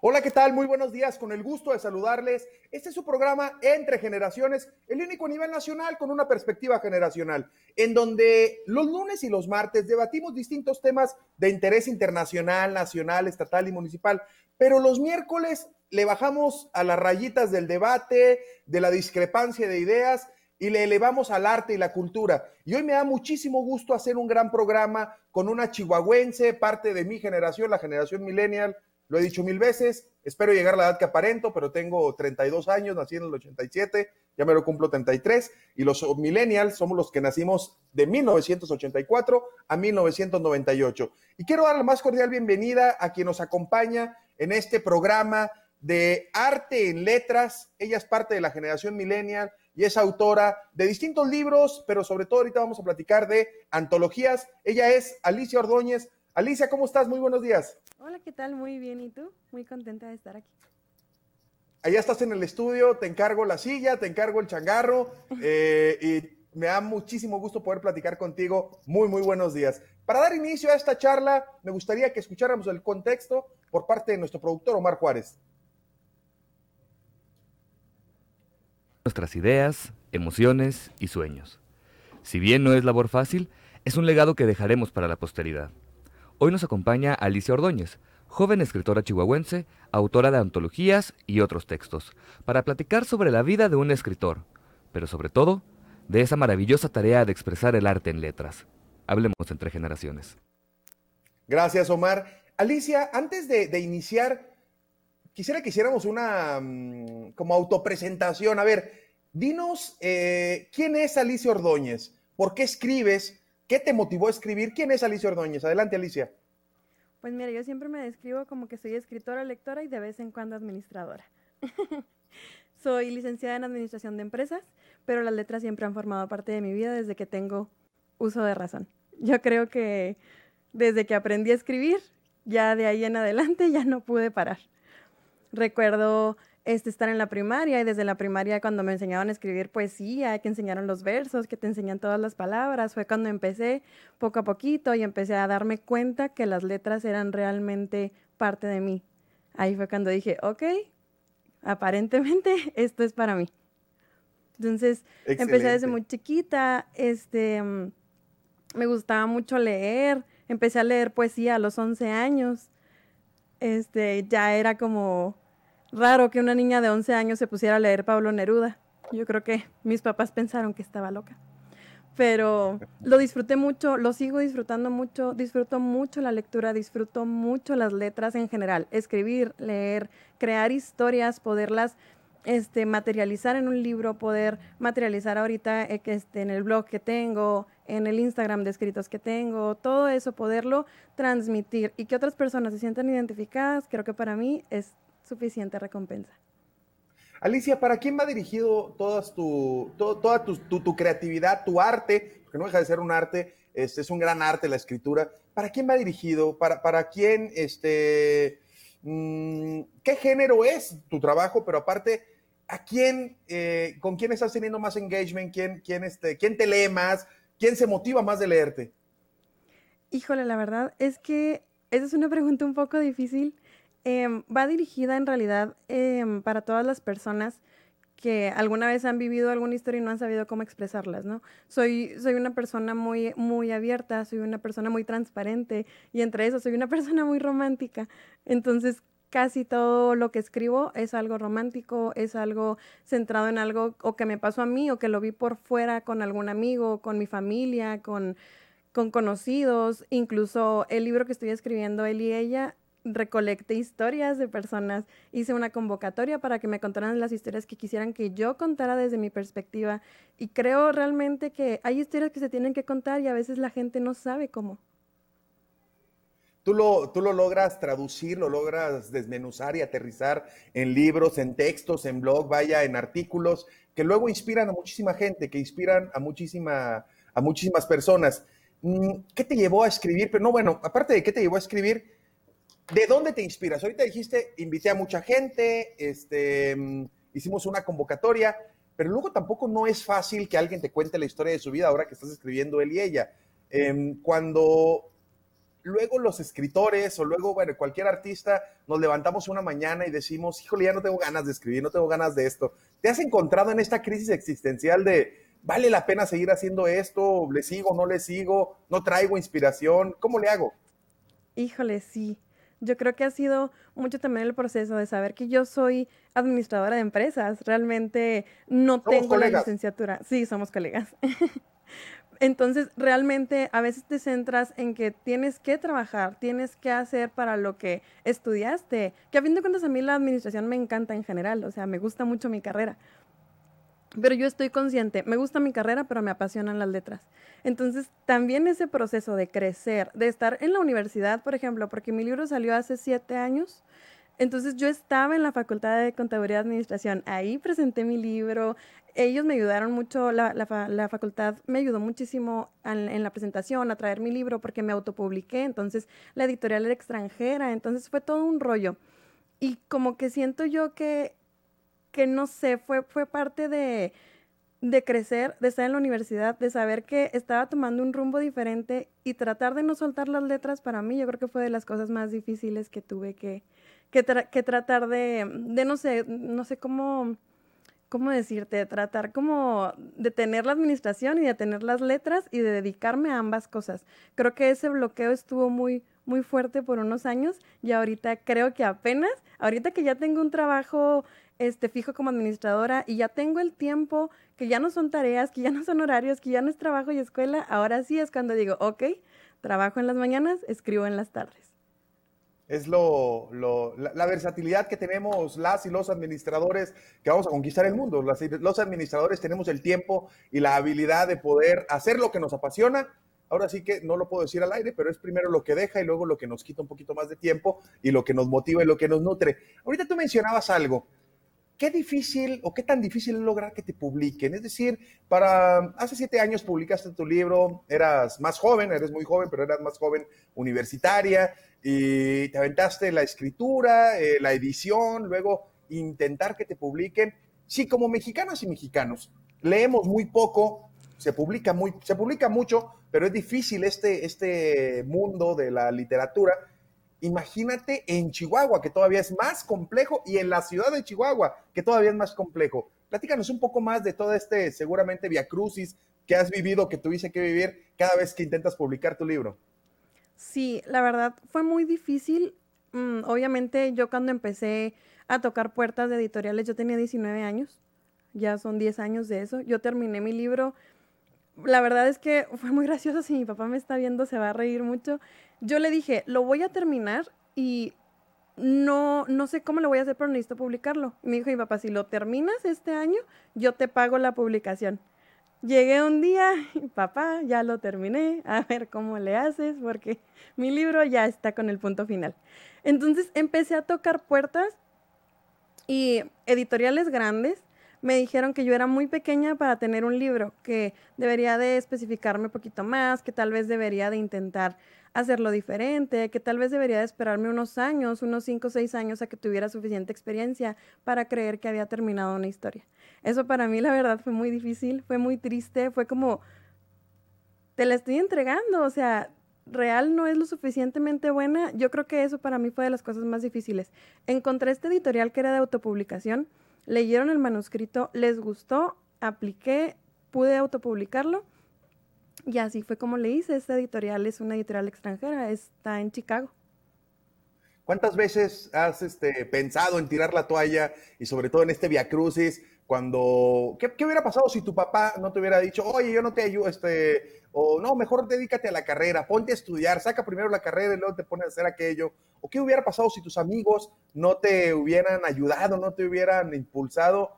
Hola, ¿qué tal? Muy buenos días, con el gusto de saludarles. Este es su programa Entre Generaciones, el único a nivel nacional con una perspectiva generacional, en donde los lunes y los martes debatimos distintos temas de interés internacional, nacional, estatal y municipal, pero los miércoles le bajamos a las rayitas del debate, de la discrepancia de ideas y le elevamos al arte y la cultura. Y hoy me da muchísimo gusto hacer un gran programa con una chihuahuense, parte de mi generación, la generación millennial, lo he dicho mil veces, espero llegar a la edad que aparento, pero tengo 32 años, nací en el 87, ya me lo cumplo 33, y los millennials somos los que nacimos de 1984 a 1998. Y quiero dar la más cordial bienvenida a quien nos acompaña en este programa de arte en letras. Ella es parte de la generación millennial y es autora de distintos libros, pero sobre todo ahorita vamos a platicar de antologías. Ella es Alicia Ordóñez. Alicia, ¿cómo estás? Muy buenos días. Hola, ¿qué tal? Muy bien. ¿Y tú? Muy contenta de estar aquí. Allá estás en el estudio, te encargo la silla, te encargo el changarro eh, y me da muchísimo gusto poder platicar contigo. Muy, muy buenos días. Para dar inicio a esta charla, me gustaría que escucháramos el contexto por parte de nuestro productor Omar Juárez. Nuestras ideas, emociones y sueños. Si bien no es labor fácil, es un legado que dejaremos para la posteridad. Hoy nos acompaña Alicia Ordóñez, joven escritora chihuahuense, autora de antologías y otros textos, para platicar sobre la vida de un escritor, pero sobre todo, de esa maravillosa tarea de expresar el arte en letras. Hablemos entre generaciones. Gracias, Omar. Alicia, antes de, iniciar, quisiera que hiciéramos una mm, como autopresentación. A ver, dinos eh, quién es Alicia Ordóñez, por qué escribes ¿Qué te motivó a escribir? ¿Quién es Alicia Ordóñez? Adelante, Alicia. Pues mira, yo siempre me describo como que soy escritora, lectora y de vez en cuando administradora. soy licenciada en Administración de Empresas, pero las letras siempre han formado parte de mi vida desde que tengo uso de razón. Yo creo que desde que aprendí a escribir, ya de ahí en adelante ya no pude parar. Recuerdo este, estar en la primaria y desde la primaria cuando me enseñaban a escribir poesía, que enseñaron los versos, que te enseñan todas las palabras, fue cuando empecé poco a poquito y empecé a darme cuenta que las letras eran realmente parte de mí. Ahí fue cuando dije, ok, aparentemente esto es para mí. Entonces empecé desde muy chiquita, este, mm, me gustaba mucho leer, empecé a leer poesía a los 11 años, este, ya era como raro que una niña de 11 años se pusiera a leer Pablo Neruda. Yo creo que mis papás pensaron que estaba loca. Pero lo disfruté mucho, lo sigo disfrutando mucho, disfruto mucho la lectura, disfruto mucho las letras en general, escribir, leer, crear historias, poderlas este, materializar en un libro, poder materializar ahorita eh, este, en el blog que tengo, en el Instagram de escritos que tengo, todo eso, poderlo transmitir y que otras personas se sientan identificadas, creo que para mí es suficiente recompensa. Alicia, ¿para quién va dirigido todas tu, toda tu, creatividad, tu arte? Porque no deja de ser un arte, es, es un gran arte la escritura. ¿Para quién va dirigido? ¿Para, para quién, este, mm, qué género es tu trabajo? Pero aparte, ¿a quién, eh, con quién estás teniendo más engagement? ¿Quién, quién, este, ¿Quién te lee más? ¿Quién se motiva más de leerte? Híjole, la verdad es que esa es una pregunta un poco difícil Em, va dirigida en realidad em, para todas las personas que alguna vez han vivido alguna historia y no han sabido cómo expresarlas, ¿no? Soy, soy una persona muy, muy abierta, soy una persona muy transparente y entre eso soy una persona muy romántica. Entonces, casi todo lo que escribo es algo romántico, es algo centrado en algo o que me pasó a mí o que lo vi por fuera con algún amigo, con mi familia, con, con conocidos. Incluso el libro que estoy escribiendo, él y ella, recolecté historias de personas, hice una convocatoria para que me contaran las historias que quisieran que yo contara desde mi perspectiva y creo realmente que hay historias que se tienen que contar y a veces la gente no sabe cómo. Tú lo, tú lo logras traducir, lo logras desmenuzar y aterrizar en libros, en textos, en blog, vaya, en artículos, que luego inspiran a muchísima gente, que inspiran a, muchísima, a muchísimas personas. Mm, ¿Qué te llevó a escribir? Pero no, bueno, aparte de qué te llevó a escribir, ¿De dónde te inspiras? Ahorita dijiste, invité a mucha gente, este, mm, hicimos una convocatoria. pero luego tampoco no es fácil que alguien te cuente la historia de su vida ahora que estás escribiendo él y ella. Em, cuando luego los escritores o luego, bueno, cualquier artista nos levantamos una mañana y decimos, híjole, ya no tengo ganas de escribir, no tengo ganas de esto. ¿Te has encontrado en esta crisis existencial de, vale la pena seguir haciendo esto? ¿Le sigo, no le sigo? ¿No traigo inspiración? ¿Cómo le hago? Híjole, sí. Yo creo que ha sido mucho también el proceso de saber que yo soy administradora de empresas. Realmente no tengo la licenciatura. Sí, somos colegas. Entonces, realmente a veces te centras en que tienes que trabajar, tienes que hacer para lo que estudiaste. Que a fin de cuentas a mí la administración me encanta en general, o sea, me gusta mucho mi carrera. Pero yo estoy consciente, me gusta mi carrera, pero me apasionan las letras. Entonces, también ese proceso de crecer, de estar en la universidad, por ejemplo, porque mi libro salió hace siete años, entonces yo estaba en la Facultad de Contaduría y Administración, ahí presenté mi libro, ellos me ayudaron mucho, la, la, facultad me ayudó muchísimo en, la presentación, a traer mi libro porque me autopubliqué, entonces la editorial era extranjera, entonces fue todo un rollo. Y como que siento yo que, que no sé, fue, fue parte de, de crecer, de estar en la universidad, de saber que estaba tomando un rumbo diferente y tratar de no soltar las letras para mí, yo creo que fue de las cosas más difíciles que tuve que, que, tratar de, de, no sé, no sé cómo ¿cómo decirte? Tratar como de tener la administración y de tener las letras y de dedicarme a ambas cosas. Creo que ese bloqueo estuvo muy, muy fuerte por unos años y ahorita creo que apenas, ahorita que ya tengo un trabajo este, fijo como administradora y ya tengo el tiempo, que ya no son tareas, que ya no son horarios, que ya no es trabajo y escuela, ahora sí es cuando digo, ok, trabajo en las mañanas, escribo en las tardes es lo, la, versatilidad que tenemos las y los administradores que vamos a conquistar el mundo. los administradores tenemos el tiempo y la habilidad de poder hacer lo que nos apasiona. Ahora sí que no lo puedo decir al aire, pero es primero lo que deja y luego lo que nos quita un poquito más de tiempo y lo que nos motiva y lo que nos nutre. Ahorita tú mencionabas algo. ¿Qué difícil o qué tan difícil es lograr que te publiquen? Es decir, para hace siete años publicaste tu libro, eras más joven, eres muy joven, pero eras más joven universitaria, y te aventaste la escritura, eh, la edición, luego intentar que te publiquen. Sí, como mexicanas y mexicanos, leemos muy poco, se publica, muy, se publica mucho, pero es difícil este, este mundo de la literatura. Imagínate en Chihuahua, que todavía es más complejo, y en la ciudad de Chihuahua, que todavía es más complejo. Platícanos un poco más de todo este, seguramente, viacrucis que has vivido, que tuviste que vivir cada vez que intentas publicar tu libro. Sí, la verdad fue muy difícil. Mm, obviamente yo cuando empecé a tocar puertas de editoriales, yo tenía 19 años, ya son 10 años de eso. Yo terminé mi libro. La verdad es que fue muy gracioso, si mi papá me está viendo se va a reír mucho. Yo le dije, lo voy a terminar y no, no sé cómo lo voy a hacer, pero necesito publicarlo. Y me dijo mi papá, si lo terminas este año, yo te pago la publicación. Llegué un día, papá, ya lo terminé, a ver cómo le haces, porque mi libro ya está con el punto final. Entonces empecé a tocar puertas y editoriales grandes me dijeron que yo era muy pequeña para tener un libro, que debería de especificarme un poquito más, que tal vez debería de intentar hacerlo diferente, que tal vez debería de esperarme unos años, unos cinco o seis años a que tuviera suficiente experiencia para creer que había terminado una historia. Eso para mí la verdad fue muy difícil, fue muy triste, fue como, te la estoy entregando, o sea, real no es lo suficientemente buena. Yo creo que eso para mí fue de las cosas más difíciles. Encontré este editorial que era de autopublicación, leyeron el manuscrito, les gustó, apliqué, pude autopublicarlo y así fue como le hice. Esta editorial es una editorial extranjera, está en Chicago. ¿Cuántas veces has este, pensado en tirar la toalla y sobre todo en este Via Crucis? Cuando, ¿qué, ¿qué, hubiera pasado si tu papá no te hubiera dicho, oye, yo no te ayudo, este, o no, mejor dedícate a la carrera, ponte a estudiar, saca primero la carrera y luego te pones a hacer aquello? ¿O qué hubiera pasado si tus amigos no te hubieran ayudado, no te hubieran impulsado?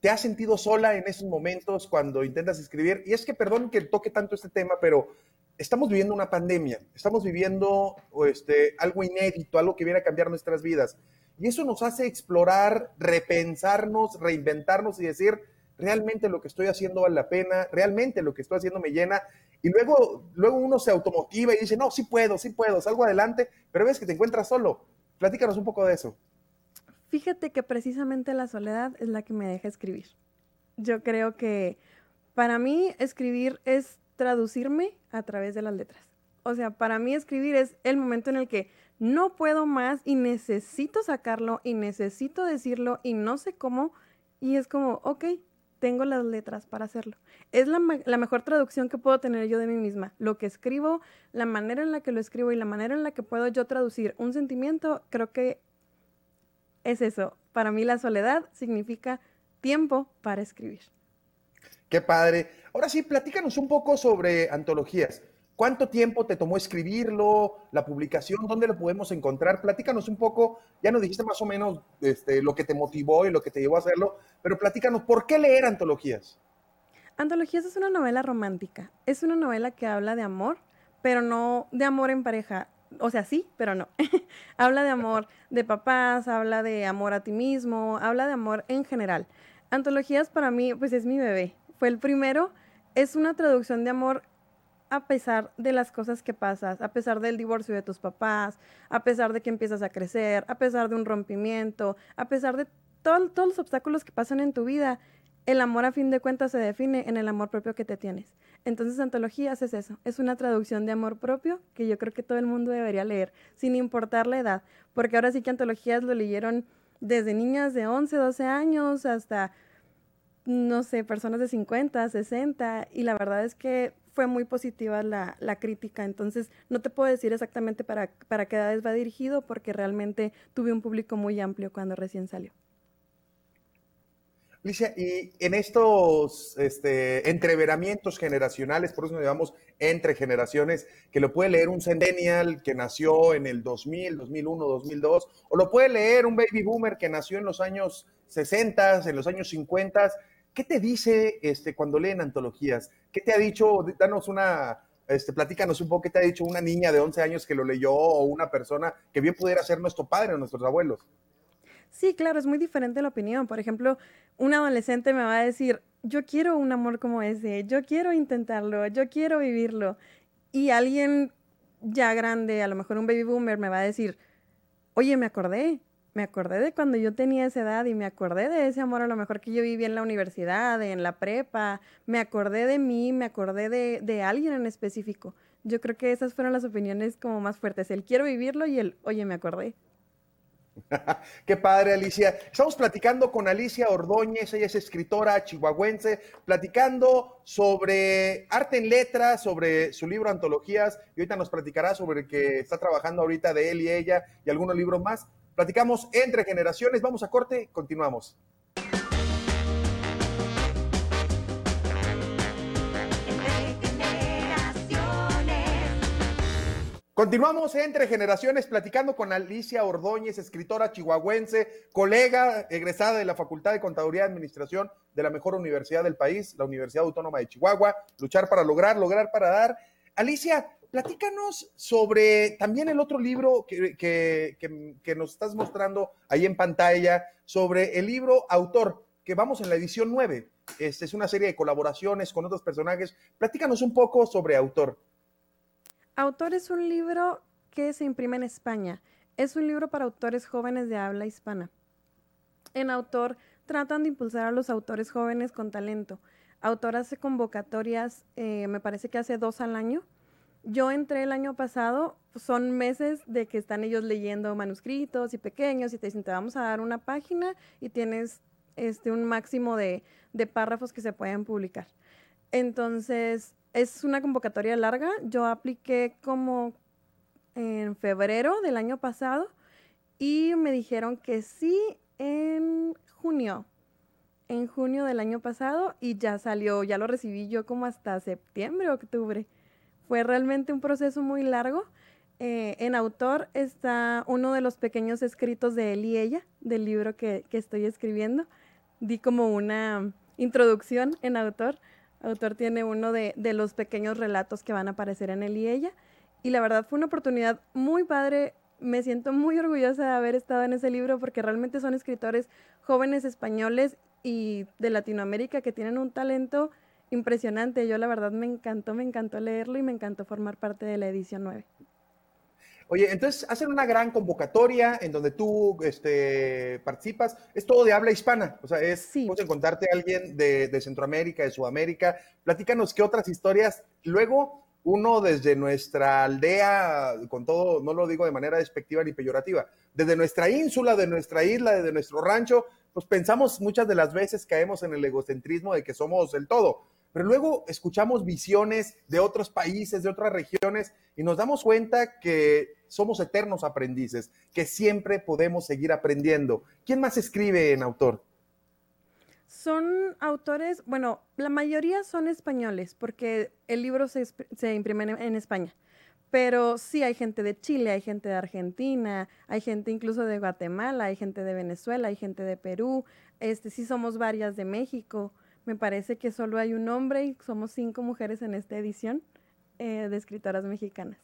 ¿Te has sentido sola en esos momentos cuando intentas escribir? Y es que, perdón que toque tanto este tema, pero estamos viviendo una pandemia, estamos viviendo este, algo inédito, algo que viene a cambiar nuestras vidas. Y eso nos hace explorar, repensarnos, reinventarnos y decir, realmente lo que estoy haciendo vale la pena, realmente lo que estoy haciendo me llena. Y luego, luego uno se automotiva y dice, no, sí puedo, sí puedo, salgo adelante, pero ves que te encuentras solo. Platícanos un poco de eso. Fíjate que precisamente la soledad es la que me deja escribir. Yo creo que para mí escribir es traducirme a través de las letras. O sea, para mí escribir es el momento en el que no puedo más y necesito sacarlo y necesito decirlo y no sé cómo. Y es como, ok, tengo las letras para hacerlo. Es la, mejor traducción que puedo tener yo de mí misma. Lo que escribo, la manera en la que lo escribo y la manera en la que puedo yo traducir un sentimiento, creo que es eso. Para mí la soledad significa tiempo para escribir. Qué padre. Ahora sí, platícanos un poco sobre antologías. ¿Cuánto tiempo te tomó escribirlo, la publicación? ¿Dónde lo podemos encontrar? Platícanos un poco, ya nos dijiste más o menos este, lo que te motivó y lo que te llevó a hacerlo, pero platícanos, ¿por qué leer antologías? Antologías es una novela romántica, es una novela que habla de amor, pero no de amor en pareja, o sea, sí, pero no. habla de amor de papás, habla de amor a ti mismo, habla de amor en general. Antologías para mí, pues es mi bebé, fue el primero, es una traducción de amor a pesar de las cosas que pasas, a pesar del divorcio de tus papás, a pesar de que empiezas a crecer, a pesar de un rompimiento, a pesar de todos los obstáculos que pasan en tu vida, el amor a fin de cuentas se define en el amor propio que te tienes. Entonces, Antologías es eso, es una traducción de amor propio que yo creo que todo el mundo debería leer, sin importar la edad, porque ahora sí que Antologías lo leyeron desde niñas de 11, 12 años hasta, no sé, personas de 50, 60, y la verdad es que fue muy positiva la, la, crítica, entonces no te puedo decir exactamente para, para qué edades va dirigido porque realmente tuve un público muy amplio cuando recién salió. Alicia, y en estos este, entreveramientos generacionales, por eso nos llamamos entre generaciones, que lo puede leer un centennial que nació en el 2000, 2001, 2002, o lo puede leer un baby boomer que nació en los años 60, en los años 50, ¿Qué te dice este, cuando leen antologías? ¿Qué te ha dicho? Danos una, este, platícanos un poco qué te ha dicho una niña de 11 años que lo leyó o una persona que bien pudiera ser nuestro padre o nuestros abuelos. Sí, claro, es muy diferente la opinión. Por ejemplo, un adolescente me va a decir, yo quiero un amor como ese, yo quiero intentarlo, yo quiero vivirlo. Y alguien ya grande, a lo mejor un baby boomer, me va a decir, oye, me acordé, me acordé de cuando yo tenía esa edad y me acordé de ese amor a lo mejor que yo viví en la universidad, en la prepa, me acordé de mí, me acordé de, de alguien en específico. Yo creo que esas fueron las opiniones como más fuertes, el quiero vivirlo y el, oye, me acordé. Qué padre, Alicia. Estamos platicando con Alicia Ordóñez, ella es escritora chihuahuense, platicando sobre arte en letras, sobre su libro Antologías, y ahorita nos platicará sobre el que está trabajando ahorita de él y ella y algunos libros más. Platicamos entre generaciones. Vamos a corte, continuamos. Continuamos entre generaciones platicando con Alicia Ordóñez, escritora chihuahuense, colega egresada de la Facultad de Contaduría y Administración de la mejor universidad del país, la Universidad Autónoma de Chihuahua. Luchar para lograr, lograr para dar. Alicia, Platícanos sobre también el otro libro que, nos estás mostrando ahí en pantalla, sobre el libro Autor, que vamos en la edición 9. Este es una serie de colaboraciones con otros personajes. Platícanos un poco sobre Autor. Autor es un libro que se imprime en España. Es un libro para autores jóvenes de habla hispana. En Autor tratan de impulsar a los autores jóvenes con talento. Autor hace convocatorias, eh, me parece que hace dos al año, yo entré el año pasado, son meses de que están ellos leyendo manuscritos y pequeños y te dicen, te vamos a dar una página y tienes este, un máximo de, de párrafos que se pueden publicar. Entonces, es una convocatoria larga. Yo apliqué como en febrero del año pasado y me dijeron que sí en junio. En junio del año pasado y ya salió, ya lo recibí yo como hasta septiembre, octubre. Fue realmente un proceso muy largo. Eh, en autor está uno de los pequeños escritos de él y ella, del libro que, estoy escribiendo. Di como una introducción en autor. Autor tiene uno de, de, los pequeños relatos que van a aparecer en él y ella. Y la verdad fue una oportunidad muy padre. Me siento muy orgullosa de haber estado en ese libro porque realmente son escritores jóvenes españoles y de Latinoamérica que tienen un talento impresionante. Yo la verdad me encantó, me encantó leerlo y me encantó formar parte de la edición 9. Oye, entonces hacen una gran convocatoria en donde tú este, participas. Es todo de habla hispana. O sea, es sí. encontrarte a alguien de, de, Centroamérica, de Sudamérica. Platícanos qué otras historias. Luego, uno desde nuestra aldea, con todo, no lo digo de manera despectiva ni peyorativa, desde nuestra ínsula, de nuestra isla, desde nuestro rancho, pues pensamos muchas de las veces caemos en el egocentrismo de que somos el todo. Pero luego escuchamos visiones de otros países, de otras regiones, y nos damos cuenta que somos eternos aprendices, que siempre podemos seguir aprendiendo. ¿Quién más escribe en autor? Son autores, bueno, la mayoría son españoles, porque el libro se, imprime en, España. Pero sí hay gente de Chile, hay gente de Argentina, hay gente incluso de Guatemala, hay gente de Venezuela, hay gente de Perú, este sí somos varias de México. Me parece que solo hay un hombre y somos cinco mujeres en esta edición eh, de escritoras mexicanas.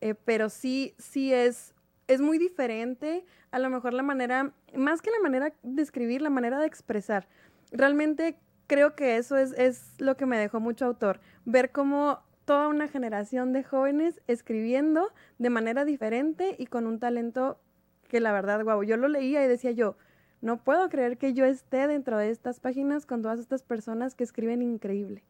Eh, pero sí, sí es, es muy diferente, a lo mejor la manera, más que la manera de escribir, la manera de expresar. Realmente creo que eso es, es lo que me dejó mucho autor, ver cómo toda una generación de jóvenes escribiendo de manera diferente y con un talento que la verdad, guau, yo lo leía y decía yo, no puedo creer que yo esté dentro de estas páginas con todas estas personas que escriben increíble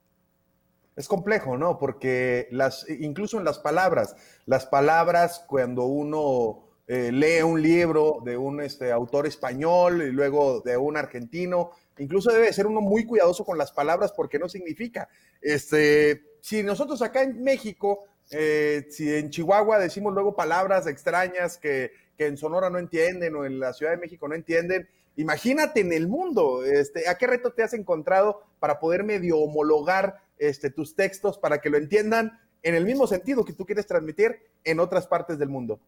es complejo, ¿no? Porque las, incluso en las palabras, las palabras cuando uno eh, lee un libro de un este, autor español y luego de un argentino, incluso debe ser uno muy cuidadoso con las palabras porque no significa. Este, si nosotros acá en México, eh, si en Chihuahua decimos luego palabras extrañas que, que en Sonora no entienden o en la Ciudad de México no entienden, imagínate en el mundo, este, ¿a qué reto te has encontrado para poder medio homologar este, tus textos para que lo entiendan en el mismo sentido que tú quieres transmitir en otras partes del mundo?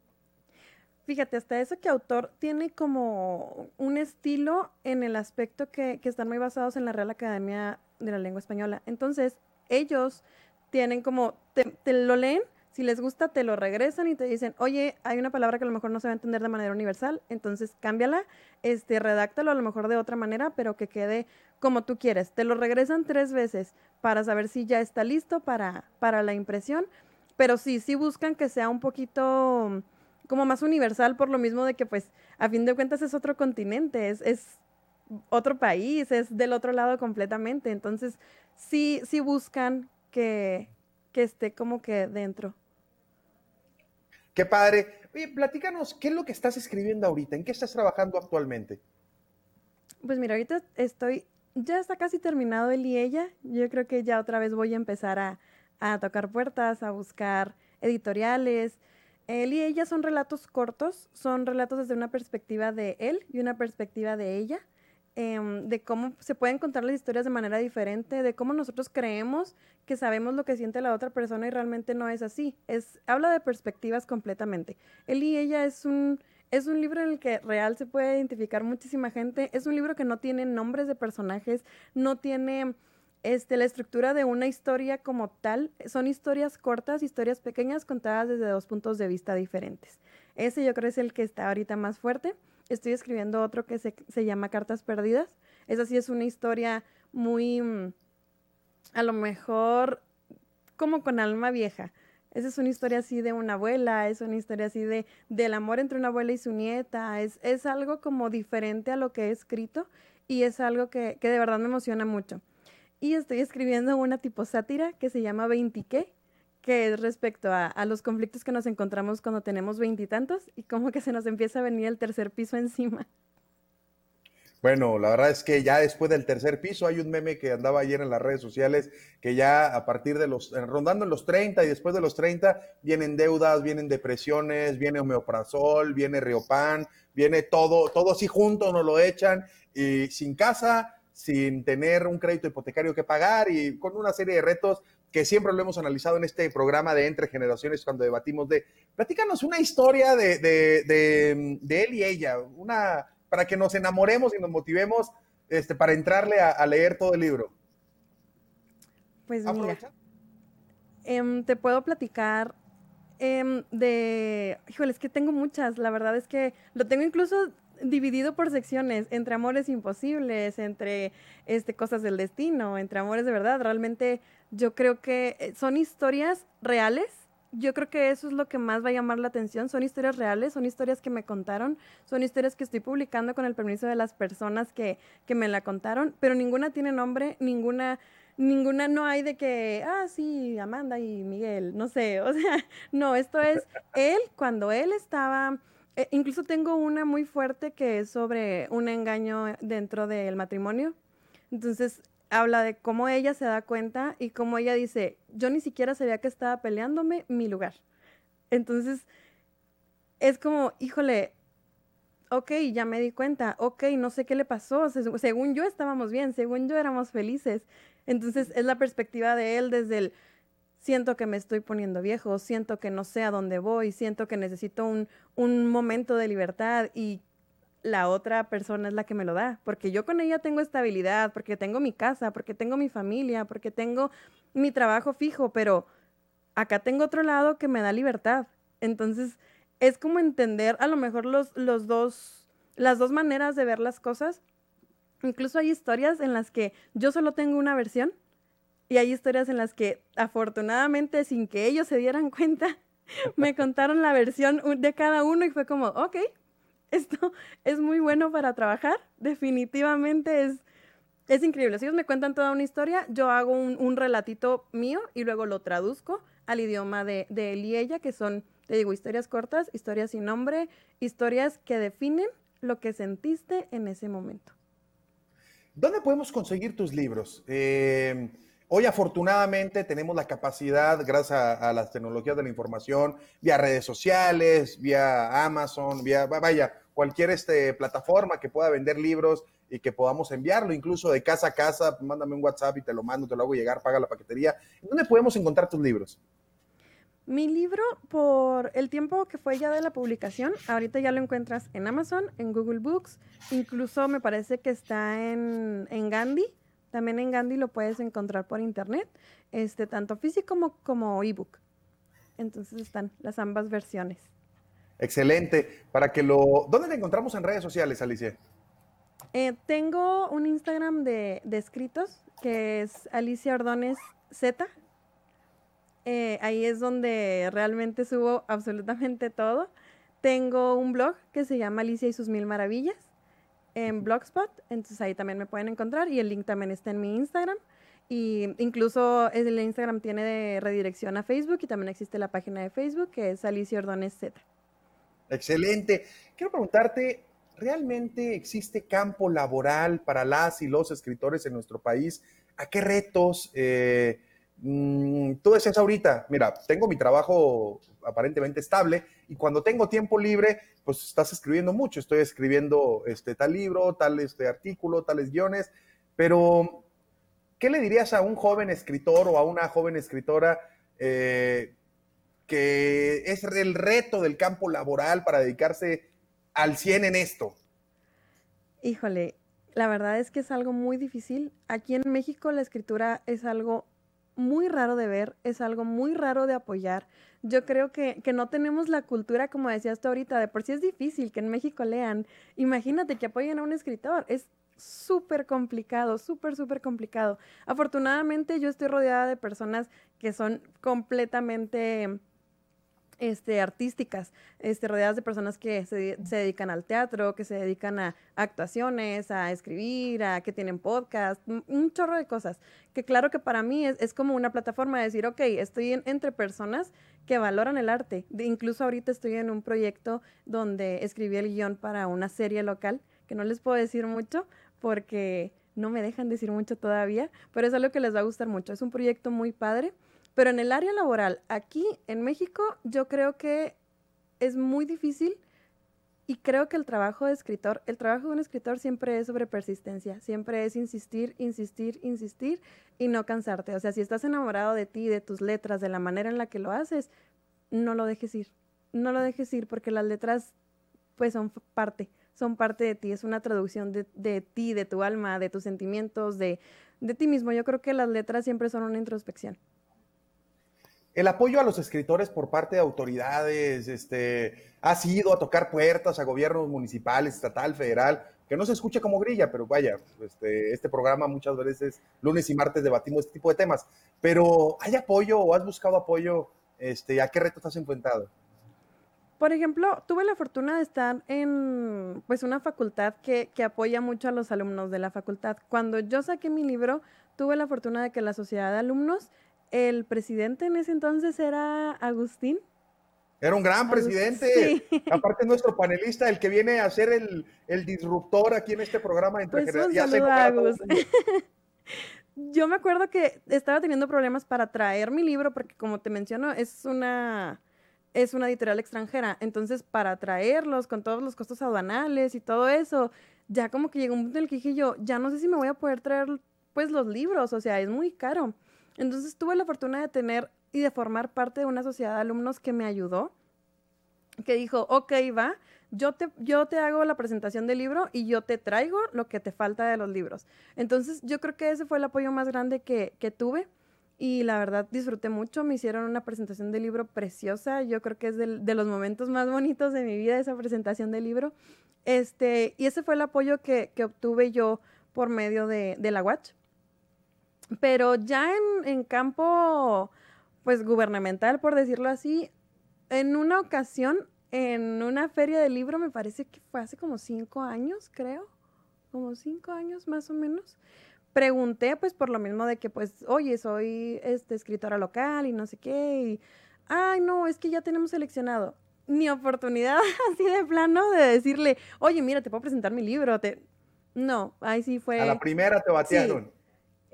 Fíjate, hasta eso que autor tiene como un estilo en el aspecto que, que están muy basados en la Real Academia de la Lengua Española. Entonces, ellos tienen como, te lo leen si les gusta, te lo regresan y te dicen, oye, hay una palabra que a lo mejor no se va a entender de manera universal, entonces cámbiala, este, redáctalo a lo mejor de otra manera, pero que quede como tú quieres. Te lo regresan tres veces para saber si ya está listo para, para la impresión, pero sí, sí buscan que sea un poquito como más universal por lo mismo de que pues a fin de cuentas es otro continente, es, es otro país, es del otro lado completamente, entonces sí, sí buscan que, que esté como que dentro. Qué padre. Oye, platícanos, ¿qué es lo que estás escribiendo ahorita? ¿En qué estás trabajando actualmente? Pues mira, ahorita estoy, ya está casi terminado el y ella. Yo creo que ya otra vez voy a empezar a, a tocar puertas, a buscar editoriales. Él y ella son relatos cortos, son relatos desde una perspectiva de él y una perspectiva de ella. Em, de cómo se pueden contar las historias de manera diferente, de cómo nosotros creemos que sabemos lo que siente la otra persona y realmente no es así. Es, habla de perspectivas completamente. Él y ella es un, es un libro en el que real se puede identificar muchísima gente. Es un libro que no tiene nombres de personajes, no tiene este, la estructura de una historia como tal. Son historias cortas, historias pequeñas contadas desde dos puntos de vista diferentes. Ese yo creo es el que está ahorita más fuerte estoy escribiendo otro que se, llama Cartas Perdidas. Esa sí es una historia muy, mm, a lo mejor, como con alma vieja. Esa es una historia así de una abuela, es una historia así de del amor entre una abuela y su nieta. Es, es algo como diferente a lo que he escrito y es algo que, que de verdad me emociona mucho. Y estoy escribiendo una tipo sátira que se llama Veintiqué, que es respecto a, los conflictos que nos encontramos cuando tenemos veintitantos y, cómo que se nos empieza a venir el tercer piso encima. Bueno, la verdad es que ya después del tercer piso hay un meme que andaba ayer en las redes sociales que ya a partir de los, rondando en los 30 y después de los 30 vienen deudas, vienen depresiones, viene homeoprazol, viene riopan, viene todo, todo así junto, nos lo echan y sin casa, sin tener un crédito hipotecario que pagar y con una serie de retos que siempre lo hemos analizado en este programa de Entre Generaciones cuando debatimos de, platícanos una historia de, de, él y ella, una, para que nos enamoremos y nos motivemos este, para entrarle a, leer todo el libro. Pues mira, em, te puedo platicar em, de, híjole, es que tengo muchas, la verdad es que lo tengo incluso dividido por secciones, entre amores imposibles, entre este, cosas del destino, entre amores de verdad. Realmente yo creo que eh, son historias reales yo creo que eso es lo que más va a llamar la atención. Son historias reales, son historias que me contaron, son historias que estoy publicando con el permiso de las personas que, que me la contaron, pero ninguna tiene nombre, ninguna, ninguna no hay de que, ah, sí, Amanda y Miguel, no sé, o sea, no, esto es él cuando él estaba... Eh, incluso tengo una muy fuerte que es sobre un engaño dentro del matrimonio. Entonces, habla de cómo ella se da cuenta y cómo ella dice, yo ni siquiera sabía que estaba peleándome mi lugar. Entonces, es como, híjole, ok, ya me di cuenta, ok, no sé qué le pasó, según yo estábamos bien, según yo éramos felices. Entonces, es la perspectiva de él desde el, siento que me estoy poniendo viejo, siento que no sé a dónde voy, siento que necesito un, un momento de libertad y la otra persona es la que me lo da, porque yo con ella tengo estabilidad, porque tengo mi casa, porque tengo mi familia, porque tengo mi trabajo fijo, pero acá tengo otro lado que me da libertad. Entonces, es como entender a lo mejor los, los dos, las dos maneras de ver las cosas. Incluso hay historias en las que yo solo tengo una versión y hay historias en las que afortunadamente sin que ellos se dieran cuenta, me contaron la versión de cada uno y fue como, ok, esto es muy bueno para trabajar, definitivamente es, es increíble. Si ellos me cuentan toda una historia, yo hago un, relatito mío y luego lo traduzco al idioma de, de él y ella, que son, te digo, historias cortas, historias sin nombre, historias que definen lo que sentiste en ese momento. ¿Dónde podemos conseguir tus libros? Eh, Hoy afortunadamente tenemos la capacidad, gracias a, las tecnologías de la información, vía redes sociales, vía Amazon, vía, vaya, cualquier este, plataforma que pueda vender libros y que podamos enviarlo, incluso de casa a casa, mándame un WhatsApp y te lo mando, te lo hago llegar, paga la paquetería. ¿Dónde podemos encontrar tus libros? Mi libro, por el tiempo que fue ya de la publicación, ahorita ya lo encuentras en Amazon, en Google Books, incluso me parece que está en, en Gandhi también en Gandhi lo puedes encontrar por internet, este, tanto físico como, como ebook. Entonces están las ambas versiones. Excelente. Para que lo. ¿Dónde te encontramos en redes sociales, Alicia? Eh, tengo un Instagram de, escritos que es Alicia Ordones Z. Eh, ahí es donde realmente subo absolutamente todo. Tengo un blog que se llama Alicia y sus mil maravillas en Blogspot, entonces ahí también me pueden encontrar y el link también está en mi Instagram. Y incluso el Instagram tiene de redirección a Facebook y también existe la página de Facebook que es Alicia Ordones Z. Excelente. Quiero preguntarte, ¿realmente existe campo laboral para las y los escritores en nuestro país? ¿A qué retos? Eh, mm, tú decías ahorita, mira, tengo mi trabajo aparentemente estable y cuando tengo tiempo libre, pues estás escribiendo mucho, estoy escribiendo este, tal libro, tal este, artículo, tales guiones, pero ¿qué le dirías a un joven escritor o a una joven escritora eh, que es el reto del campo laboral para dedicarse al 100 en esto? Híjole, la verdad es que es algo muy difícil. Aquí en México la escritura es algo muy raro de ver, es algo muy raro de apoyar. Yo creo que, que, no tenemos la cultura, como decías tú ahorita, de por sí es difícil que en México lean. Imagínate que apoyen a un escritor. Es súper complicado, súper, súper complicado. Afortunadamente yo estoy rodeada de personas que son completamente este, artísticas, este, rodeadas de personas que se, dedican al teatro, que se dedican a, actuaciones, a escribir, a que tienen podcast, un chorro de cosas. Que claro que para mí es, como una plataforma de decir, ok, estoy entre personas que valoran el arte. incluso ahorita estoy en un proyecto donde escribí el guion para una serie local, que no les puedo decir mucho porque no me dejan decir mucho todavía, pero es algo que les va a gustar mucho. Es un proyecto muy padre pero en el área laboral, aquí en México, yo creo que es muy difícil y creo que el trabajo de escritor, el trabajo de un escritor siempre es sobre persistencia, siempre es insistir, insistir, insistir y no cansarte. O sea, si estás enamorado de ti, de tus letras, de la manera en la que lo haces, no lo dejes ir. No lo dejes ir porque las letras pues son parte, son parte de ti, es una traducción de, ti, de tu alma, de tus sentimientos, de, de ti mismo. Yo creo que las letras siempre son una introspección. El apoyo a los escritores por parte de autoridades, este, ha sido a tocar puertas a gobiernos municipales, estatal, federal, que no se escuche como grilla, pero vaya, este, este programa muchas veces, lunes y martes, debatimos este tipo de temas. Pero ¿hay apoyo o has buscado apoyo Este, ¿A qué retos estás enfrentado? Por ejemplo, tuve la fortuna de estar en pues una facultad que, que, apoya mucho a los alumnos de la facultad. Cuando yo saqué mi libro, tuve la fortuna de que la sociedad de alumnos, el presidente en ese entonces era Agustín. Era un gran presidente. Sí. Aparte, nuestro panelista, el que viene a ser el, el disruptor aquí en este programa. Entre pues un saludo a Agus. Yo me acuerdo que estaba teniendo problemas para traer mi libro, porque como te menciono, es una es una editorial extranjera. Entonces, para traerlos con todos los costos aduanales y todo eso, ya como que llegó un punto en el que dije yo, ya no sé si me voy a poder traer pues los libros, o sea, es muy caro. Entonces tuve la fortuna de tener y de formar parte de una sociedad de alumnos que me ayudó, que dijo, ok, va, yo te, yo te hago la presentación del libro y yo te traigo lo que te falta de los libros. Entonces yo creo que ese fue el apoyo más grande que, que tuve y la verdad disfruté mucho, me hicieron una presentación del libro preciosa, yo creo que es de, los momentos más bonitos de mi vida esa presentación del libro, este, y ese fue el apoyo que, que obtuve yo por medio de, de, la Watch. Pero ya en, en campo, pues gubernamental, por decirlo así, en una ocasión, en una feria de libro, me parece que fue hace como cinco años, creo, como cinco años más o menos, pregunté pues por lo mismo de que pues, oye, soy este, escritora local y no sé qué, y, ay, no, es que ya tenemos seleccionado. Ni oportunidad así de plano de decirle, oye, mira, te puedo presentar mi libro. Te... No, ahí sí fue. A la primera te batearon. Sí.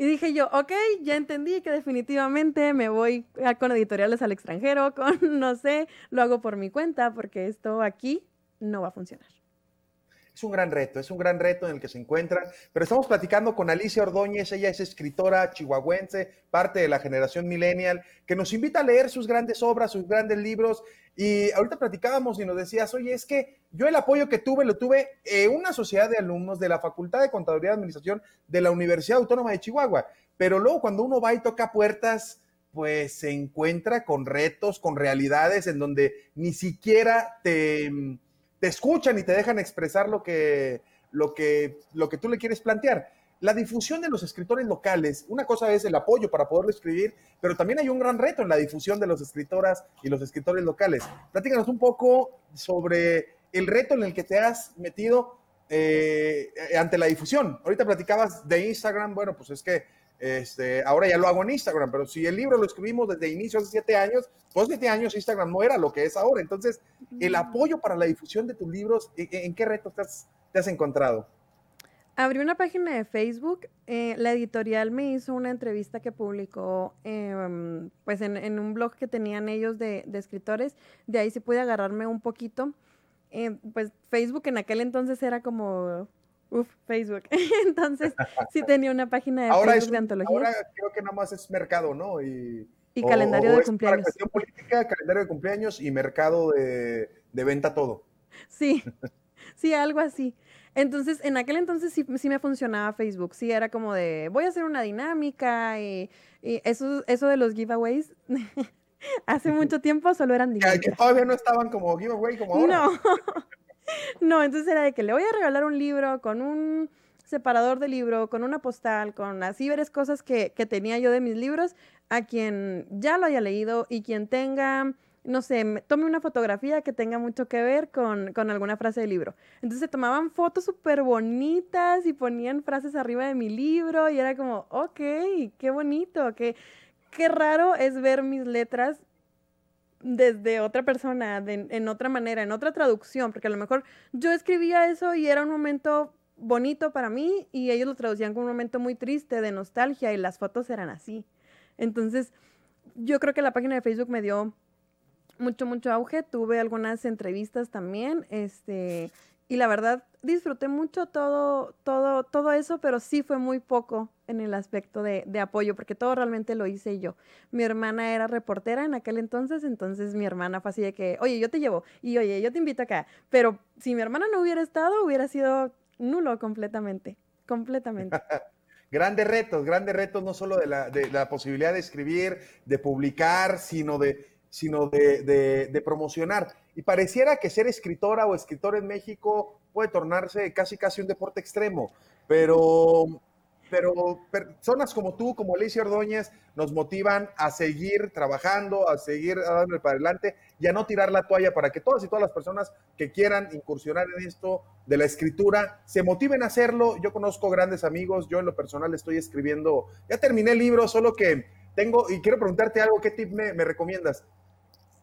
Y dije yo, ok, ya entendí que definitivamente me voy a, con editoriales al extranjero, con, no sé, lo hago por mi cuenta, porque esto aquí no va a funcionar es un gran reto, es un gran reto en el que se encuentran. Pero estamos platicando con Alicia Ordóñez, ella es escritora chihuahuense, parte de la generación millennial, que nos invita a leer sus grandes obras, sus grandes libros. Y ahorita platicábamos y nos decías, oye, es que yo el apoyo que tuve lo tuve en una sociedad de alumnos de la Facultad de Contaduría y Administración de la Universidad Autónoma de Chihuahua. Pero luego cuando uno va y toca puertas, pues se encuentra con retos, con realidades en donde ni siquiera te te escuchan y te dejan expresar lo que, lo que, lo que tú le quieres plantear. La difusión de los escritores locales, una cosa es el apoyo para poderlo escribir, pero también hay un gran reto en la difusión de los escritoras y los escritores locales. Platícanos un poco sobre el reto en el que te has metido eh, ante la difusión. Ahorita platicabas de Instagram, bueno, pues es que este, ahora ya lo hago en Instagram, pero si el libro lo escribimos desde inicio hace siete años, pues siete años Instagram no era lo que es ahora. Entonces, el apoyo para la difusión de tus libros, ¿en, qué retos te has, te has, encontrado? Abrí una página de Facebook. Eh, la editorial me hizo una entrevista que publicó eh, pues en, en, un blog que tenían ellos de, de, escritores. De ahí se pude agarrarme un poquito. Eh, pues Facebook en aquel entonces era como Uf, Facebook. Entonces, sí tenía una página de ahora Facebook es, de antología. Ahora creo que nada más es mercado, ¿no? Y, y o, calendario o de cumpleaños. Para cuestión política, calendario de cumpleaños y mercado de, de venta todo. Sí, sí, algo así. Entonces, en aquel entonces sí, sí, me funcionaba Facebook. Sí, era como de, voy a hacer una dinámica y, y eso, eso de los giveaways. hace mucho tiempo solo eran dinámicas. Que, que todavía no estaban como giveaway como ahora. No. No, entonces era de que le voy a regalar un libro con un separador de libro, con una postal, con así varias cosas que, que tenía yo de mis libros, a quien ya lo haya leído y quien tenga, no sé, tome una fotografía que tenga mucho que ver con, con alguna frase del libro. Entonces se tomaban fotos súper bonitas y ponían frases arriba de mi libro y era como, ok, qué bonito, qué, qué raro es ver mis letras desde otra persona, en otra manera, en otra traducción, porque a lo mejor yo escribía eso y era un momento bonito para mí y ellos lo traducían como un momento muy triste, de nostalgia y las fotos eran así. Entonces, yo creo que la página de Facebook me dio mucho, mucho auge. Tuve algunas entrevistas también, este, y la verdad disfruté mucho todo, todo, todo eso, pero sí fue muy poco en el aspecto de, apoyo, porque todo realmente lo hice yo. Mi hermana era reportera en aquel entonces, entonces mi hermana fue así de que, oye, yo te llevo, y oye, yo te invito acá. Pero si mi hermana no hubiera estado, hubiera sido nulo completamente, completamente. grandes retos, grandes retos, no solo de la, de la posibilidad de escribir, de publicar, sino de, sino de, de, de, promocionar. Y pareciera que ser escritora o escritor en México puede tornarse casi casi un deporte extremo, pero pero personas como tú, como Alicia Ordóñez, nos motivan a seguir trabajando, a seguir dándole para adelante y a no tirar la toalla para que todas y todas las personas que quieran incursionar en esto de la escritura se motiven a hacerlo. Yo conozco grandes amigos, yo en lo personal estoy escribiendo, ya terminé el libro, solo que tengo, y quiero preguntarte algo, ¿qué tip me, me recomiendas?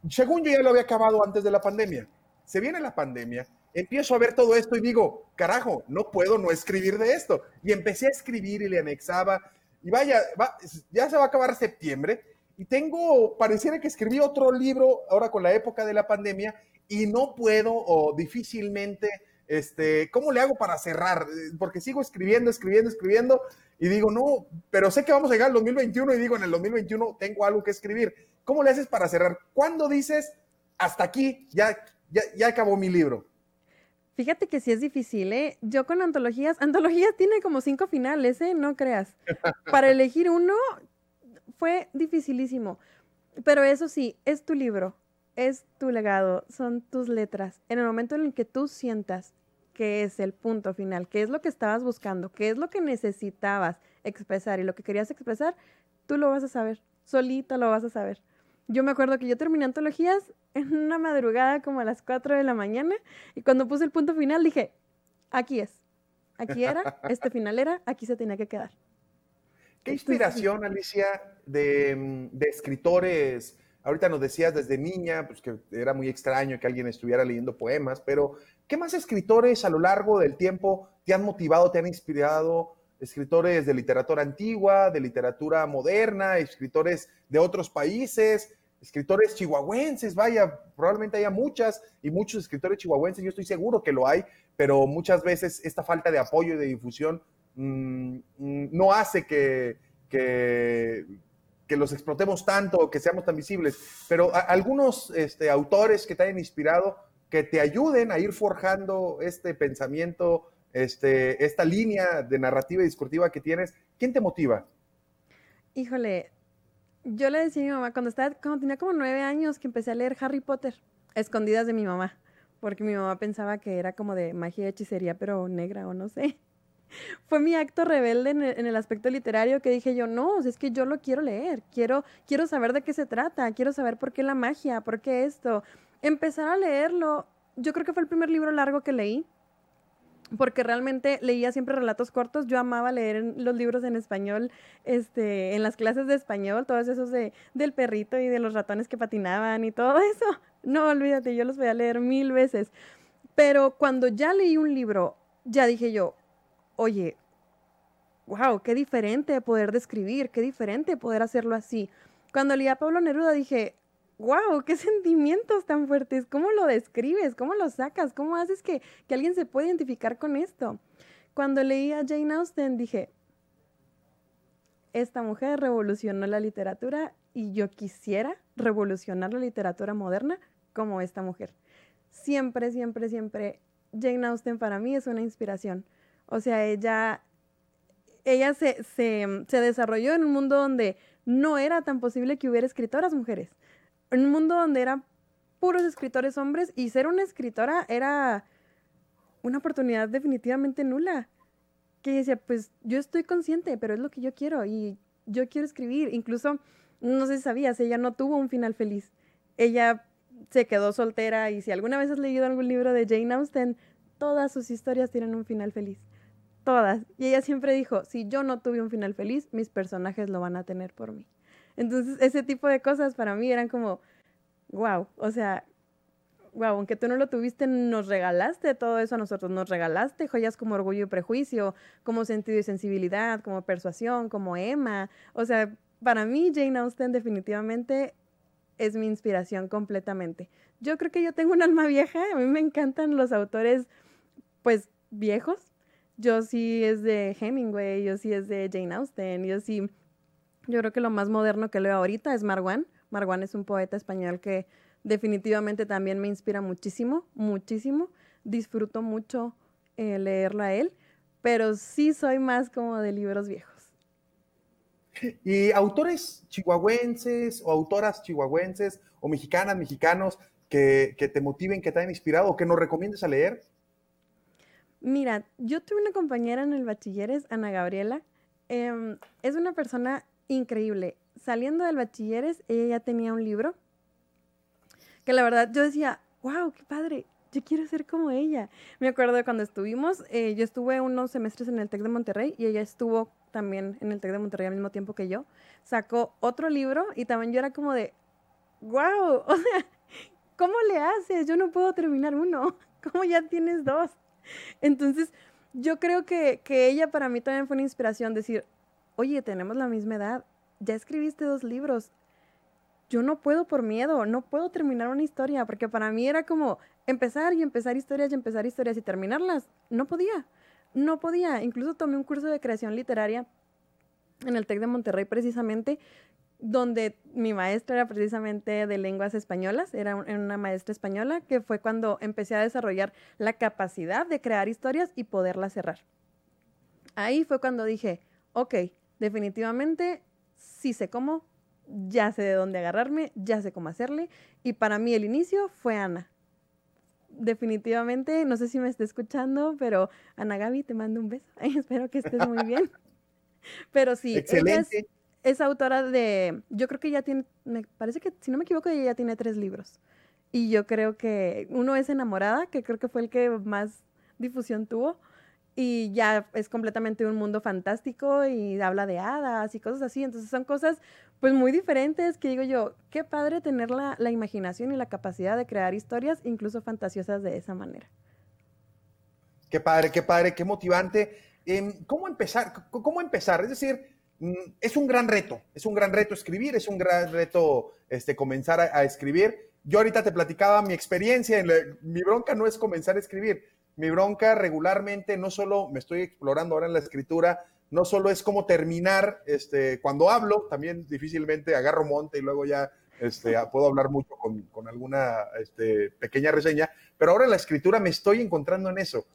Según yo ya lo había acabado antes de la pandemia. Se viene la pandemia, empiezo a ver todo esto y digo, carajo, no puedo no escribir de esto. Y empecé a escribir y le anexaba. Y vaya, ya se va a acabar septiembre y tengo, pareciera que escribí otro libro ahora con la época de la pandemia y no puedo o difícilmente, este, ¿cómo le hago para cerrar? Porque sigo escribiendo, escribiendo, escribiendo y digo, no, pero sé que vamos a llegar al 2021 y digo, en el 2021 tengo algo que escribir. ¿Cómo le haces para cerrar? ¿Cuándo dices, hasta aquí, ya, ya, ya acabó mi libro? Fíjate que sí es difícil, ¿eh? Yo con antologías, antologías tiene como cinco finales, ¿eh? No creas. Para elegir uno fue dificilísimo. Pero eso sí, es tu libro, es tu legado, son tus letras. En el momento en el que tú sientas que es el punto final, qué es lo que estabas buscando, qué es lo que necesitabas expresar y lo que querías expresar, tú lo vas a saber, solito lo vas a saber. Yo me acuerdo que yo terminé antologías en una madrugada como a las 4 de la mañana y cuando puse el punto final dije, aquí es, aquí era, este final era, aquí se tenía que quedar. ¿Qué inspiración, Alicia, de, de, escritores? Ahorita nos decías desde niña, pues que era muy extraño que alguien estuviera leyendo poemas, pero ¿qué más escritores a lo largo del tiempo te han motivado, te han inspirado? Escritores de literatura antigua, de literatura moderna, escritores de otros países escritores chihuahuenses, vaya, probablemente haya muchas y muchos escritores chihuahuenses, yo estoy seguro que lo hay, pero muchas veces esta falta de apoyo y de difusión mm, mm, no hace que, que, los explotemos tanto, que seamos tan visibles, pero algunos este, autores que te hayan inspirado, que te ayuden a ir forjando este pensamiento, este, esta línea de narrativa y discursiva que tienes, ¿quién te motiva? Híjole, yo le decía a mi mamá, cuando, estaba, tenía como nueve años, que empecé a leer Harry Potter, escondidas de mi mamá, porque mi mamá pensaba que era como de magia y hechicería, pero negra o no sé. Fue mi acto rebelde en el, aspecto literario que dije yo, no, es que yo lo quiero leer, quiero, quiero saber de qué se trata, quiero saber por qué la magia, por qué esto. Empezar a leerlo, yo creo que fue el primer libro largo que leí, porque realmente leía siempre relatos cortos. Yo amaba leer los libros en español, este, en las clases de español, todos esos de, del perrito y de los ratones que patinaban y todo eso. No, olvídate, yo los voy a leer mil veces. Pero cuando ya leí un libro, ya dije yo, oye, wow, qué diferente poder describir, qué diferente poder hacerlo así. Cuando leí a Pablo Neruda dije, wow, qué sentimientos tan fuertes, ¿cómo lo describes? ¿Cómo lo sacas? ¿Cómo haces que, alguien se pueda identificar con esto? Cuando leí a Jane Austen dije, esta mujer revolucionó la literatura y yo quisiera revolucionar la literatura moderna como esta mujer. Siempre, siempre, siempre, Jane Austen para mí es una inspiración. O sea, ella, ella se, se desarrolló en un mundo donde no era tan posible que hubiera escritoras mujeres en un mundo donde eran puros escritores hombres y ser una escritora era una oportunidad definitivamente nula. Que decía, pues yo estoy consciente, pero es lo que yo quiero y yo quiero escribir. Incluso, no sé si sabías, ella no tuvo un final feliz. Ella se quedó soltera y si alguna vez has leído algún libro de Jane Austen, todas sus historias tienen un final feliz. Todas. Y ella siempre dijo, si yo no tuve un final feliz, mis personajes lo van a tener por mí. Entonces, ese tipo de cosas para mí eran como, wow, o sea, wow, aunque tú no lo tuviste, nos regalaste todo eso a nosotros, nos regalaste joyas como orgullo y prejuicio, como sentido y sensibilidad, como persuasión, como Emma. O sea, para mí Jane Austen definitivamente es mi inspiración completamente. Yo creo que yo tengo un alma vieja, a mí me encantan los autores, pues, viejos. Yo sí es de Hemingway, yo sí es de Jane Austen, yo sí yo creo que lo más moderno que leo ahorita es Marwan. Marwan es un poeta español que definitivamente también me inspira muchísimo, muchísimo. Disfruto mucho eh, leerlo a él, pero sí soy más como de libros viejos. ¿Y autores chihuahuenses o autoras chihuahuenses o mexicanas, mexicanos que, que te motiven, que te hayan inspirado o que nos recomiendes a leer? Mira, yo tuve una compañera en el bachilleres, Ana Gabriela, em, es una persona increíble. Saliendo del bachilleres, ella ya tenía un libro que la verdad yo decía, wow, qué padre, yo quiero ser como ella. Me acuerdo de cuando estuvimos, eh, yo estuve unos semestres en el TEC de Monterrey y ella estuvo también en el TEC de Monterrey al mismo tiempo que yo. Sacó otro libro y también yo era como de, wow, o sea, ¿cómo le haces? Yo no puedo terminar uno, ¿cómo ya tienes dos? Entonces, yo creo que, que ella para mí también fue una inspiración, decir, oye, tenemos la misma edad, ya escribiste dos libros, yo no puedo por miedo, no puedo terminar una historia, porque para mí era como empezar y empezar historias y empezar historias y terminarlas. No podía, no podía. Incluso tomé un curso de creación literaria en el TEC de Monterrey precisamente, donde mi maestra era precisamente de lenguas españolas, era una maestra española, que fue cuando empecé a desarrollar la capacidad de crear historias y poderlas cerrar. Ahí fue cuando dije, ok, definitivamente sí sé cómo, ya sé de dónde agarrarme, ya sé cómo hacerle. Y para mí el inicio fue Ana. Definitivamente, no sé si me está escuchando, pero Ana Gaby, te mando un beso. espero que estés muy bien. Pero sí, Excelente. es, autora de, yo creo que ya tiene, me parece que, si no me equivoco, ella ya tiene tres libros. Y yo creo que uno es Enamorada, que creo que fue el que más difusión tuvo y ya es completamente un mundo fantástico y habla de hadas y cosas así. Entonces son cosas pues muy diferentes que digo yo, qué padre tener la, la imaginación y la capacidad de crear historias incluso fantasiosas de esa manera. Qué padre, qué padre, qué motivante. Em, ¿Cómo empezar? ¿Cómo empezar? Es decir, mm, es un gran reto, es un gran reto escribir, es un gran reto este, comenzar a, escribir. Yo ahorita te platicaba mi experiencia, mi bronca no es comenzar a escribir, mi bronca regularmente no solo me estoy explorando ahora en la escritura, no solo es como terminar, este, cuando hablo, también difícilmente agarro monte y luego ya este, puedo hablar mucho con, alguna este, pequeña reseña, pero ahora en la escritura me estoy encontrando en eso.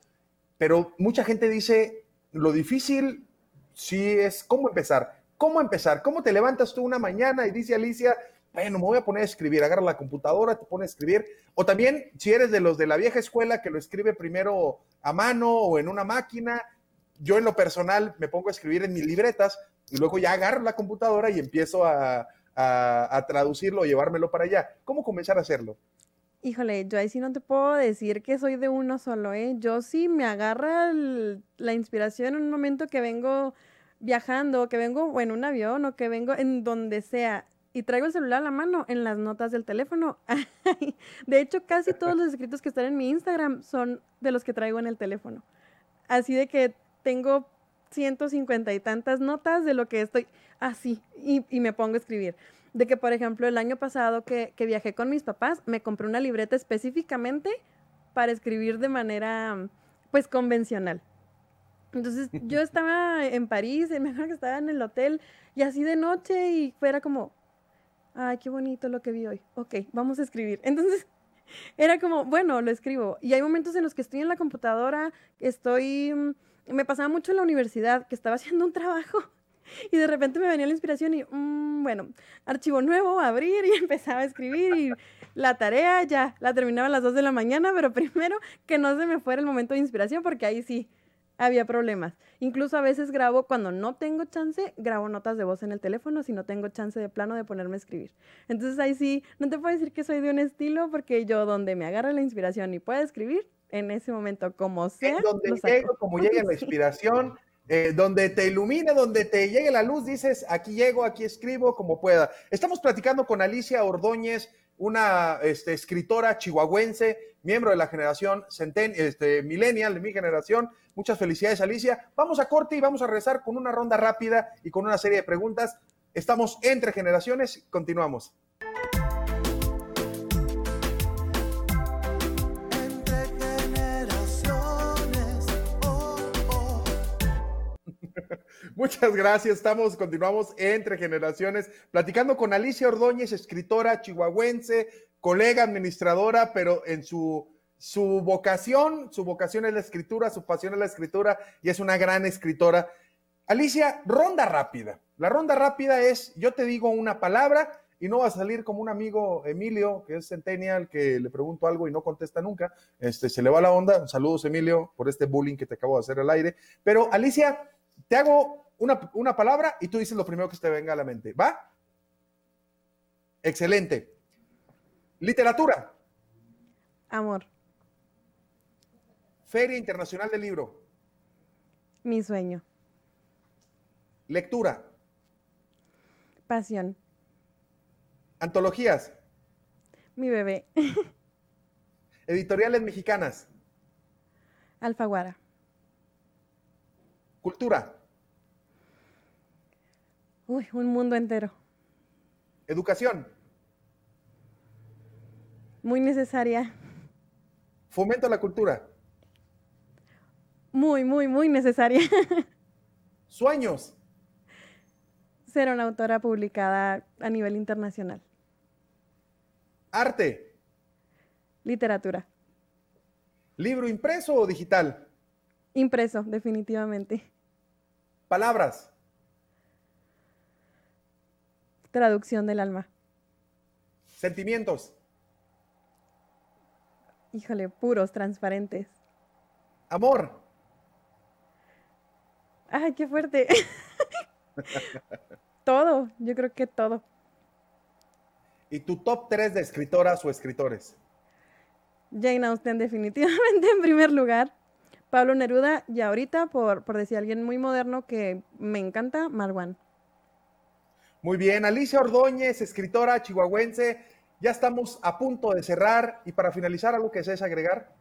Pero mucha gente dice, lo difícil sí es cómo empezar. ¿Cómo empezar? ¿Cómo te levantas tú una mañana y dice Alicia, bueno, me voy a poner a escribir, agarra la computadora, te pone a escribir. O también, si eres de los de la vieja escuela que lo escribe primero a mano o en una máquina, yo en lo personal me pongo a escribir en mis libretas y luego ya agarro la computadora y empiezo a, traducirlo o llevármelo para allá. ¿Cómo comenzar a hacerlo? Híjole, yo ahí sí no te puedo decir que soy de uno solo, ¿eh? Yo sí me agarra la inspiración en un momento que vengo viajando, que vengo en un avión o que vengo en donde sea y traigo el celular a la mano en las notas del teléfono. de hecho, casi todos los escritos que están en mi Instagram son de los que traigo en el teléfono. Así de que tengo 150 y tantas notas de lo que estoy así y, me pongo a escribir. De que, por ejemplo, el año pasado que, que viajé con mis papás, me compré una libreta específicamente para escribir de manera, pues, convencional. Entonces, yo estaba en París, me acuerdo que estaba en el hotel y así de noche y fuera como, ay, qué bonito lo que vi hoy. Ok, vamos a escribir. Entonces, era como, bueno, lo escribo. Y hay momentos en los que estoy en la computadora, estoy, mm, me pasaba mucho en la universidad, que estaba haciendo un trabajo y de repente me venía la inspiración y, mm, bueno, archivo nuevo, abrir y empezaba a escribir y la tarea ya la terminaba a las 2 de la mañana, pero primero que no se me fuera el momento de inspiración porque ahí sí había problemas. Incluso a veces grabo, cuando no tengo chance, grabo notas de voz en el teléfono si no tengo chance de plano de ponerme a escribir. Entonces ahí sí, no te puedo decir que soy de un estilo porque yo donde me agarra la inspiración y puedo escribir, en ese momento, como sea. donde llego, como llegue la inspiración, eh, donde te ilumine, donde te llegue la luz, dices, aquí llego, aquí escribo, como pueda. Estamos platicando con Alicia Ordóñez, una este, escritora chihuahuense, miembro de la generación centen, este, millennial de mi generación. Muchas felicidades, Alicia. Vamos a corte y vamos a rezar con una ronda rápida y con una serie de preguntas. Estamos entre generaciones. Continuamos. Muchas gracias. Estamos, continuamos entre generaciones, platicando con Alicia Ordóñez, escritora chihuahuense, colega administradora, pero en su, su vocación, su vocación es la escritura, su pasión es la escritura y es una gran escritora. Alicia, ronda rápida. La ronda rápida es, yo te digo una palabra y no va a salir como un amigo Emilio, que es Centennial, que le pregunto algo y no contesta nunca. Este, se le va la onda. Saludos, Emilio, por este bullying que te acabo de hacer al aire. Pero, Alicia, te hago una, una palabra y tú dices lo primero que te venga a la mente. ¿Va? Excelente. Literatura. Amor. Feria Internacional del Libro. Mi sueño. Lectura. Pasión. Antologías. Mi bebé. Editoriales mexicanas. Alfaguara. Cultura. Uy, un mundo entero. Educación. Muy necesaria. Fomento a la cultura. Muy, muy, muy necesaria. Sueños. Ser una autora publicada a nivel internacional. Arte. Literatura. Libro impreso o digital. Impreso, definitivamente. Palabras. Traducción del alma. Sentimientos. Híjole, puros, transparentes. Amor. Ay, qué fuerte. todo, yo creo que todo. ¿Y tu top 3 de escritoras o escritores? Jane Austen definitivamente en primer lugar. Pablo Neruda y ahorita, por, por decir alguien muy moderno que me encanta, Marwan. Muy bien, Alicia Ordóñez, escritora chihuahuense. Ya estamos a punto de cerrar y para finalizar, algo que desees agregar.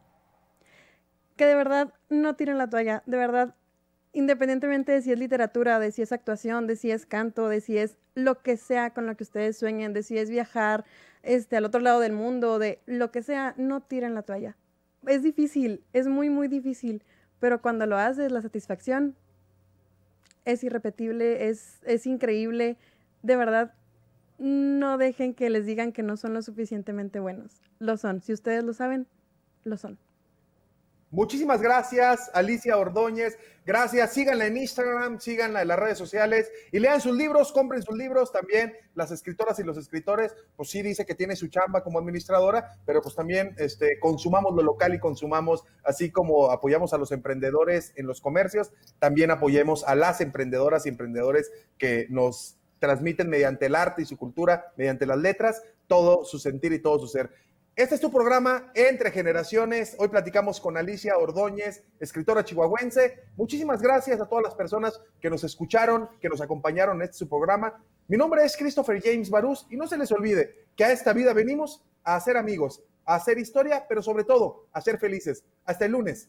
Que de verdad no tiren la toalla, de verdad, independientemente de si es literatura, de si es actuación, de si es canto, de si es lo que sea con lo que ustedes sueñen, de si es viajar este, al otro lado del mundo, de lo que sea, no tiren la toalla. Es difícil, es muy, muy difícil, pero cuando lo haces, la satisfacción es irrepetible, es, es increíble. De verdad, no dejen que les digan que no son lo suficientemente buenos. Lo son. Si ustedes lo saben, lo son. Muchísimas gracias, Alicia Ordóñez. Gracias. Síganla en Instagram, síganla en las redes sociales y lean sus libros, compren sus libros también. Las escritoras y los escritores, pues sí dice que tiene su chamba como administradora, pero pues también este, consumamos lo local y consumamos, así como apoyamos a los emprendedores en los comercios, también apoyemos a las emprendedoras y emprendedores que nos transmiten mediante el arte y su cultura, mediante las letras, todo su sentir y todo su ser. Este es tu programa Entre Generaciones. Hoy platicamos con Alicia Ordóñez, escritora chihuahuense. Muchísimas gracias a todas las personas que nos escucharon, que nos acompañaron en este su programa. Mi nombre es Christopher James Barús y no se les olvide que a esta vida venimos a hacer amigos, a hacer historia, pero sobre todo a ser felices. Hasta el lunes.